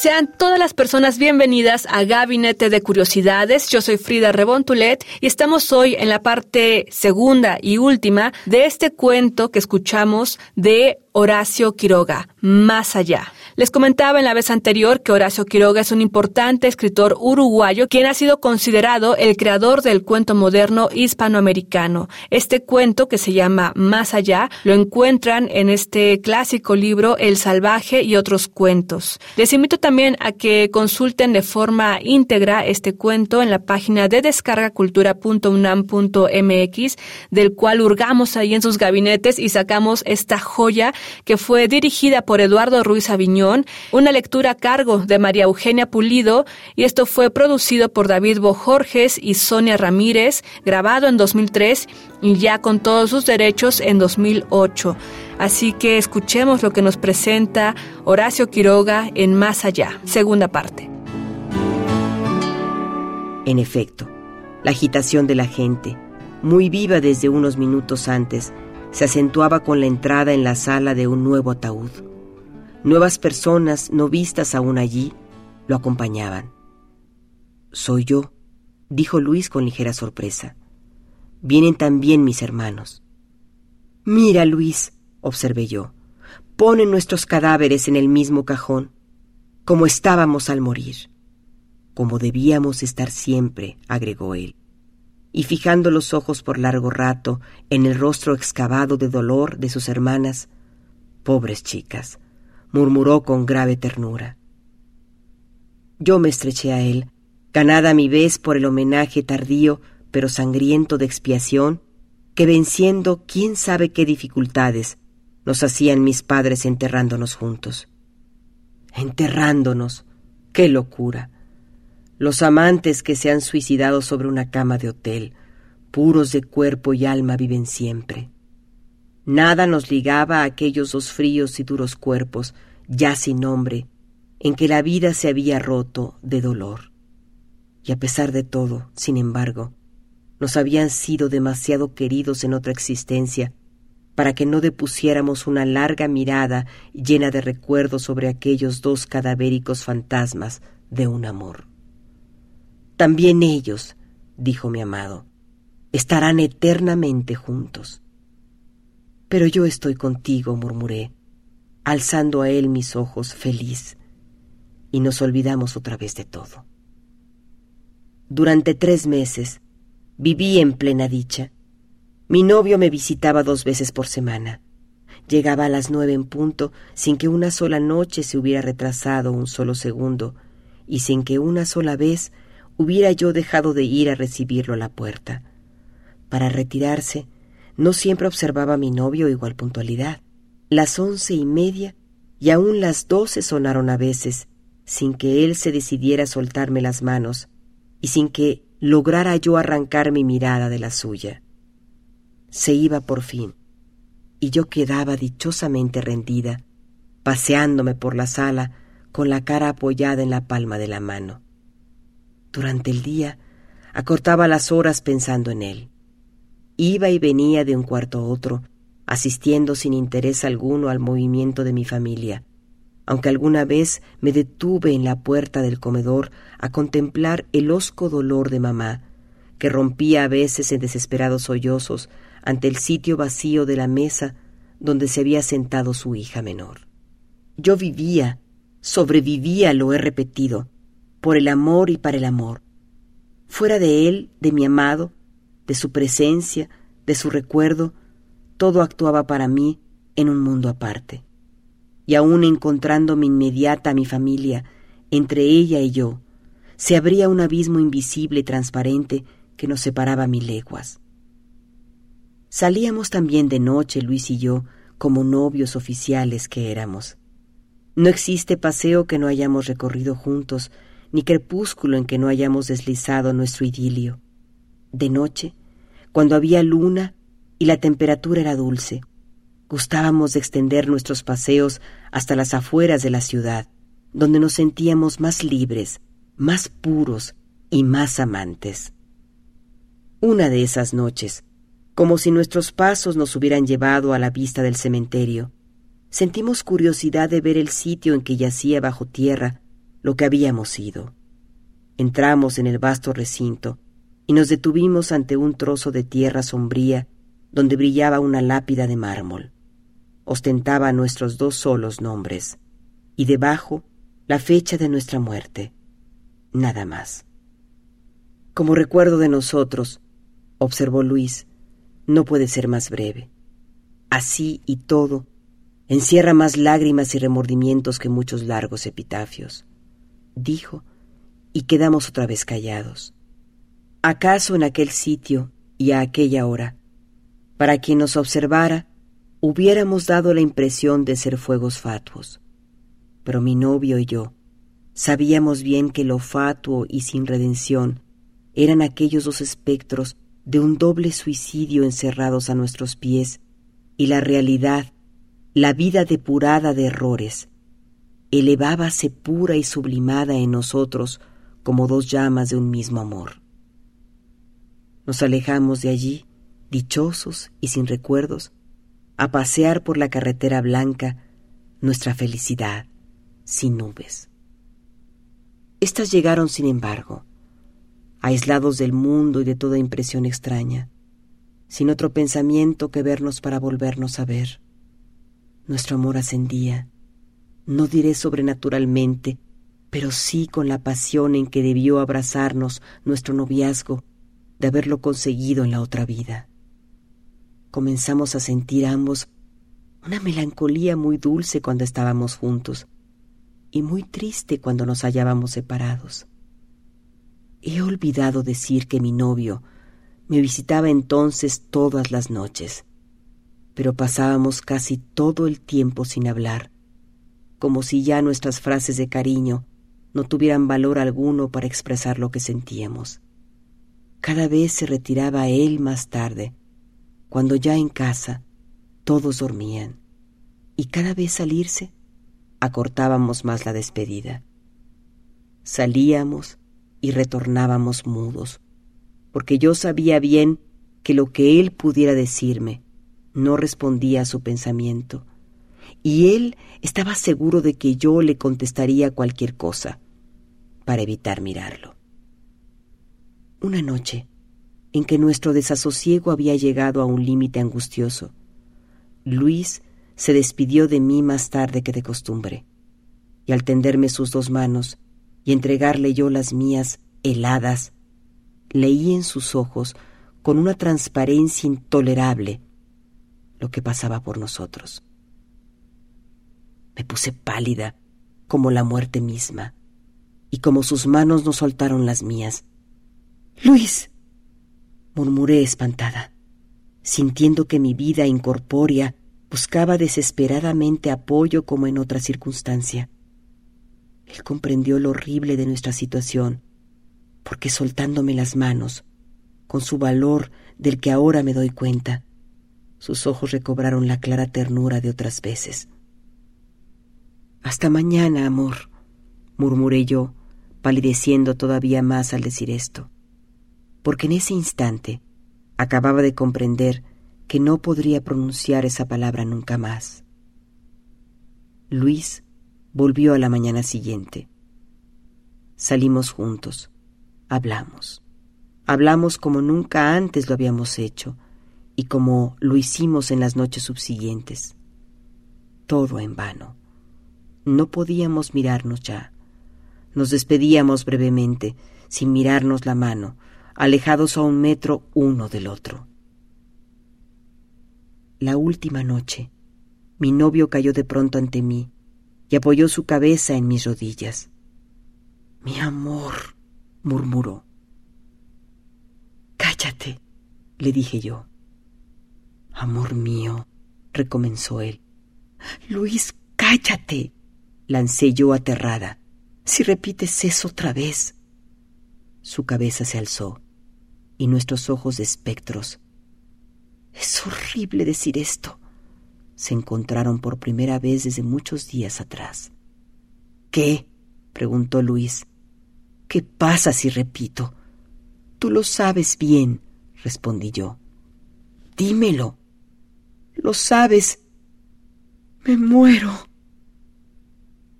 Sean todas las personas bienvenidas a Gabinete de Curiosidades. Yo soy Frida Rebontulet y estamos hoy en la parte segunda y última de este cuento que escuchamos de Horacio Quiroga, Más allá. Les comentaba en la vez anterior que Horacio Quiroga es un importante escritor uruguayo quien ha sido considerado el creador del cuento moderno hispanoamericano. Este cuento que se llama Más allá lo encuentran en este clásico libro El salvaje y otros cuentos. Les invito también a que consulten de forma íntegra este cuento en la página de descargacultura.unam.mx del cual hurgamos ahí en sus gabinetes y sacamos esta joya que fue dirigida por Eduardo Ruiz Aviñón una lectura a cargo de María Eugenia Pulido y esto fue producido por David Bojorges y Sonia Ramírez, grabado en 2003 y ya con todos sus derechos en 2008. Así que escuchemos lo que nos presenta Horacio Quiroga en Más Allá, segunda parte. En efecto, la agitación de la gente, muy viva desde unos minutos antes, se acentuaba con la entrada en la sala de un nuevo ataúd. Nuevas personas, no vistas aún allí, lo acompañaban. Soy yo, dijo Luis con ligera sorpresa. Vienen también mis hermanos. Mira, Luis, observé yo, ponen nuestros cadáveres en el mismo cajón, como estábamos al morir, como debíamos estar siempre, agregó él. Y fijando los ojos por largo rato en el rostro excavado de dolor de sus hermanas, pobres chicas, murmuró con grave ternura. Yo me estreché a él, ganada a mi vez por el homenaje tardío pero sangriento de expiación, que venciendo quién sabe qué dificultades nos hacían mis padres enterrándonos juntos. Enterrándonos. ¡Qué locura! Los amantes que se han suicidado sobre una cama de hotel, puros de cuerpo y alma, viven siempre. Nada nos ligaba a aquellos dos fríos y duros cuerpos, ya sin nombre, en que la vida se había roto de dolor. Y a pesar de todo, sin embargo, nos habían sido demasiado queridos en otra existencia para que no depusiéramos una larga mirada llena de recuerdos sobre aquellos dos cadavéricos fantasmas de un amor. También ellos, dijo mi amado, estarán eternamente juntos. Pero yo estoy contigo, murmuré, alzando a él mis ojos feliz, y nos olvidamos otra vez de todo. Durante tres meses viví en plena dicha. Mi novio me visitaba dos veces por semana. Llegaba a las nueve en punto sin que una sola noche se hubiera retrasado un solo segundo y sin que una sola vez hubiera yo dejado de ir a recibirlo a la puerta. Para retirarse, no siempre observaba a mi novio igual puntualidad. Las once y media y aún las doce sonaron a veces, sin que él se decidiera a soltarme las manos y sin que lograra yo arrancar mi mirada de la suya. Se iba por fin, y yo quedaba dichosamente rendida, paseándome por la sala con la cara apoyada en la palma de la mano. Durante el día acortaba las horas pensando en él. Iba y venía de un cuarto a otro, asistiendo sin interés alguno al movimiento de mi familia, aunque alguna vez me detuve en la puerta del comedor a contemplar el hosco dolor de mamá, que rompía a veces en desesperados sollozos ante el sitio vacío de la mesa donde se había sentado su hija menor. Yo vivía, sobrevivía, lo he repetido, por el amor y para el amor. Fuera de él, de mi amado, de su presencia, de su recuerdo, todo actuaba para mí en un mundo aparte. Y aun encontrándome inmediata a mi familia, entre ella y yo, se abría un abismo invisible y transparente que nos separaba mil leguas. Salíamos también de noche, Luis y yo, como novios oficiales que éramos. No existe paseo que no hayamos recorrido juntos, ni crepúsculo en que no hayamos deslizado nuestro idilio. De noche, cuando había luna y la temperatura era dulce, gustábamos de extender nuestros paseos hasta las afueras de la ciudad, donde nos sentíamos más libres, más puros y más amantes. Una de esas noches, como si nuestros pasos nos hubieran llevado a la vista del cementerio, sentimos curiosidad de ver el sitio en que yacía bajo tierra lo que habíamos ido. Entramos en el vasto recinto y nos detuvimos ante un trozo de tierra sombría donde brillaba una lápida de mármol. Ostentaba nuestros dos solos nombres y debajo la fecha de nuestra muerte. Nada más. Como recuerdo de nosotros, observó Luis, no puede ser más breve. Así y todo, encierra más lágrimas y remordimientos que muchos largos epitafios. Dijo, y quedamos otra vez callados. ¿Acaso en aquel sitio y a aquella hora, para quien nos observara, hubiéramos dado la impresión de ser fuegos fatuos? Pero mi novio y yo sabíamos bien que lo fatuo y sin redención eran aquellos dos espectros de un doble suicidio encerrados a nuestros pies y la realidad, la vida depurada de errores, elevábase pura y sublimada en nosotros como dos llamas de un mismo amor. Nos alejamos de allí, dichosos y sin recuerdos, a pasear por la carretera blanca nuestra felicidad sin nubes. Estas llegaron, sin embargo, aislados del mundo y de toda impresión extraña, sin otro pensamiento que vernos para volvernos a ver. Nuestro amor ascendía, no diré sobrenaturalmente, pero sí con la pasión en que debió abrazarnos nuestro noviazgo de haberlo conseguido en la otra vida. Comenzamos a sentir ambos una melancolía muy dulce cuando estábamos juntos y muy triste cuando nos hallábamos separados. He olvidado decir que mi novio me visitaba entonces todas las noches, pero pasábamos casi todo el tiempo sin hablar, como si ya nuestras frases de cariño no tuvieran valor alguno para expresar lo que sentíamos. Cada vez se retiraba él más tarde, cuando ya en casa todos dormían, y cada vez salirse acortábamos más la despedida. Salíamos y retornábamos mudos, porque yo sabía bien que lo que él pudiera decirme no respondía a su pensamiento, y él estaba seguro de que yo le contestaría cualquier cosa para evitar mirarlo. Una noche, en que nuestro desasosiego había llegado a un límite angustioso, Luis se despidió de mí más tarde que de costumbre, y al tenderme sus dos manos, y entregarle yo las mías heladas, leí en sus ojos con una transparencia intolerable lo que pasaba por nosotros. Me puse pálida como la muerte misma, y como sus manos no soltaron las mías. Luis, murmuré espantada, sintiendo que mi vida incorpórea buscaba desesperadamente apoyo como en otra circunstancia. Él comprendió lo horrible de nuestra situación, porque soltándome las manos, con su valor del que ahora me doy cuenta, sus ojos recobraron la clara ternura de otras veces. Hasta mañana, amor, murmuré yo, palideciendo todavía más al decir esto, porque en ese instante acababa de comprender que no podría pronunciar esa palabra nunca más. Luis volvió a la mañana siguiente. Salimos juntos, hablamos. Hablamos como nunca antes lo habíamos hecho y como lo hicimos en las noches subsiguientes. Todo en vano. No podíamos mirarnos ya. Nos despedíamos brevemente, sin mirarnos la mano, alejados a un metro uno del otro. La última noche, mi novio cayó de pronto ante mí y apoyó su cabeza en mis rodillas. Mi amor, murmuró. Cállate, le dije yo. Amor mío, recomenzó él. Luis, cállate. lancé yo aterrada. Si repites eso otra vez. Su cabeza se alzó y nuestros ojos de espectros. Es horrible decir esto. Se encontraron por primera vez desde muchos días atrás. ¿Qué? preguntó Luis. ¿Qué pasa si repito? Tú lo sabes bien, respondí yo. Dímelo. Lo sabes. Me muero.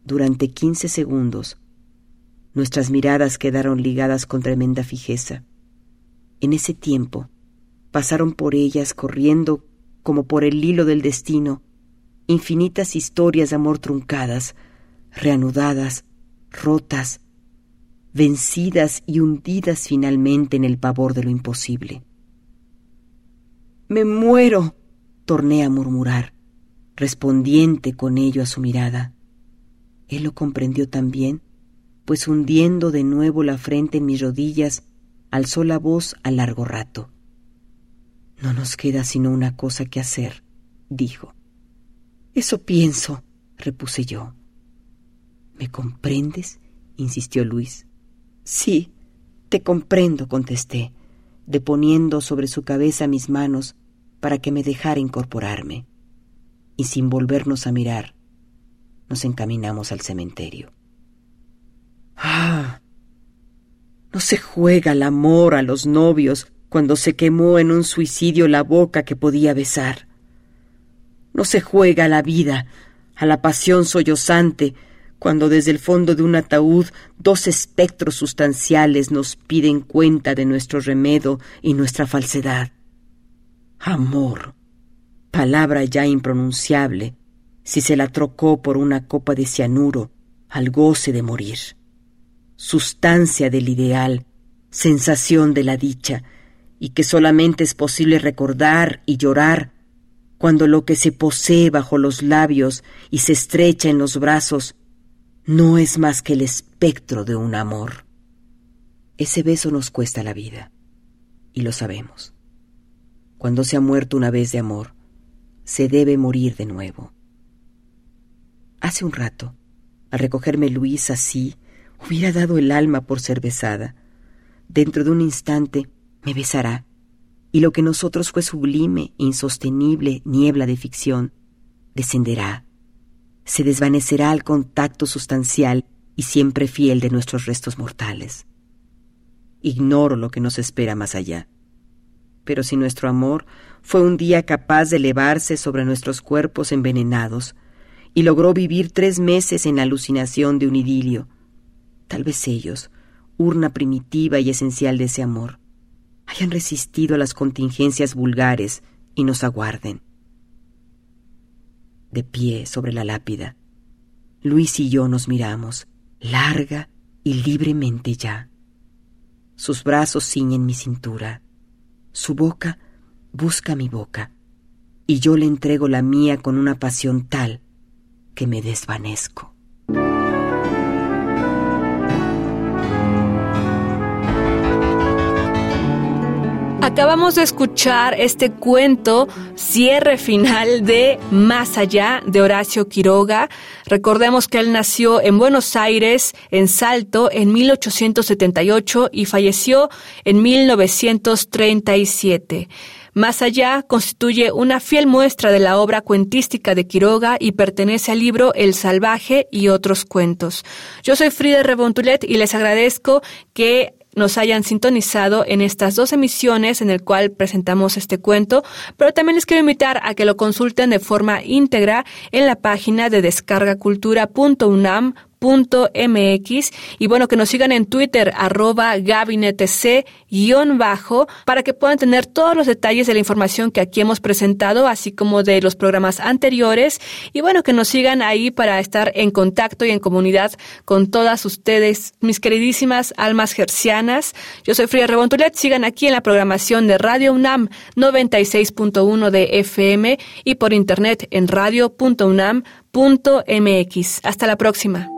Durante quince segundos, nuestras miradas quedaron ligadas con tremenda fijeza. En ese tiempo, pasaron por ellas corriendo como por el hilo del destino infinitas historias de amor truncadas, reanudadas, rotas, vencidas y hundidas finalmente en el pavor de lo imposible. Me muero, torné a murmurar, respondiente con ello a su mirada. Él lo comprendió también, pues hundiendo de nuevo la frente en mis rodillas, alzó la voz a largo rato. No nos queda sino una cosa que hacer, dijo. Eso pienso, repuse yo. ¿Me comprendes? insistió Luis. Sí, te comprendo, contesté, deponiendo sobre su cabeza mis manos para que me dejara incorporarme. Y sin volvernos a mirar, nos encaminamos al cementerio. Ah, no se juega el amor a los novios cuando se quemó en un suicidio la boca que podía besar. No se juega la vida a la pasión sollozante cuando desde el fondo de un ataúd dos espectros sustanciales nos piden cuenta de nuestro remedo y nuestra falsedad. Amor, palabra ya impronunciable, si se la trocó por una copa de cianuro al goce de morir sustancia del ideal, sensación de la dicha, y que solamente es posible recordar y llorar cuando lo que se posee bajo los labios y se estrecha en los brazos no es más que el espectro de un amor. Ese beso nos cuesta la vida, y lo sabemos. Cuando se ha muerto una vez de amor, se debe morir de nuevo. Hace un rato, al recogerme Luis así, Hubiera dado el alma por ser besada. Dentro de un instante me besará, y lo que nosotros fue sublime, insostenible niebla de ficción, descenderá, se desvanecerá al contacto sustancial y siempre fiel de nuestros restos mortales. Ignoro lo que nos espera más allá. Pero si nuestro amor fue un día capaz de elevarse sobre nuestros cuerpos envenenados y logró vivir tres meses en la alucinación de un idilio, Tal vez ellos, urna primitiva y esencial de ese amor, hayan resistido a las contingencias vulgares y nos aguarden. De pie sobre la lápida, Luis y yo nos miramos, larga y libremente ya. Sus brazos ciñen mi cintura, su boca busca mi boca, y yo le entrego la mía con una pasión tal que me desvanezco. Acabamos de escuchar este cuento, cierre final de Más allá de Horacio Quiroga. Recordemos que él nació en Buenos Aires, en Salto, en 1878 y falleció en 1937. Más allá constituye una fiel muestra de la obra cuentística de Quiroga y pertenece al libro El Salvaje y otros cuentos. Yo soy Frida Rebontulet y les agradezco que nos hayan sintonizado en estas dos emisiones en el cual presentamos este cuento, pero también les quiero invitar a que lo consulten de forma íntegra en la página de descargacultura.unam mx y bueno, que nos sigan en Twitter arroba gabinetec bajo para que puedan tener todos los detalles de la información que aquí hemos presentado, así como de los programas anteriores y bueno, que nos sigan ahí para estar en contacto y en comunidad con todas ustedes, mis queridísimas almas gercianas. Yo soy Frida Rebontulet, sigan aquí en la programación de Radio UNAM 96.1 de FM y por internet en radio.unam.mx. Hasta la próxima.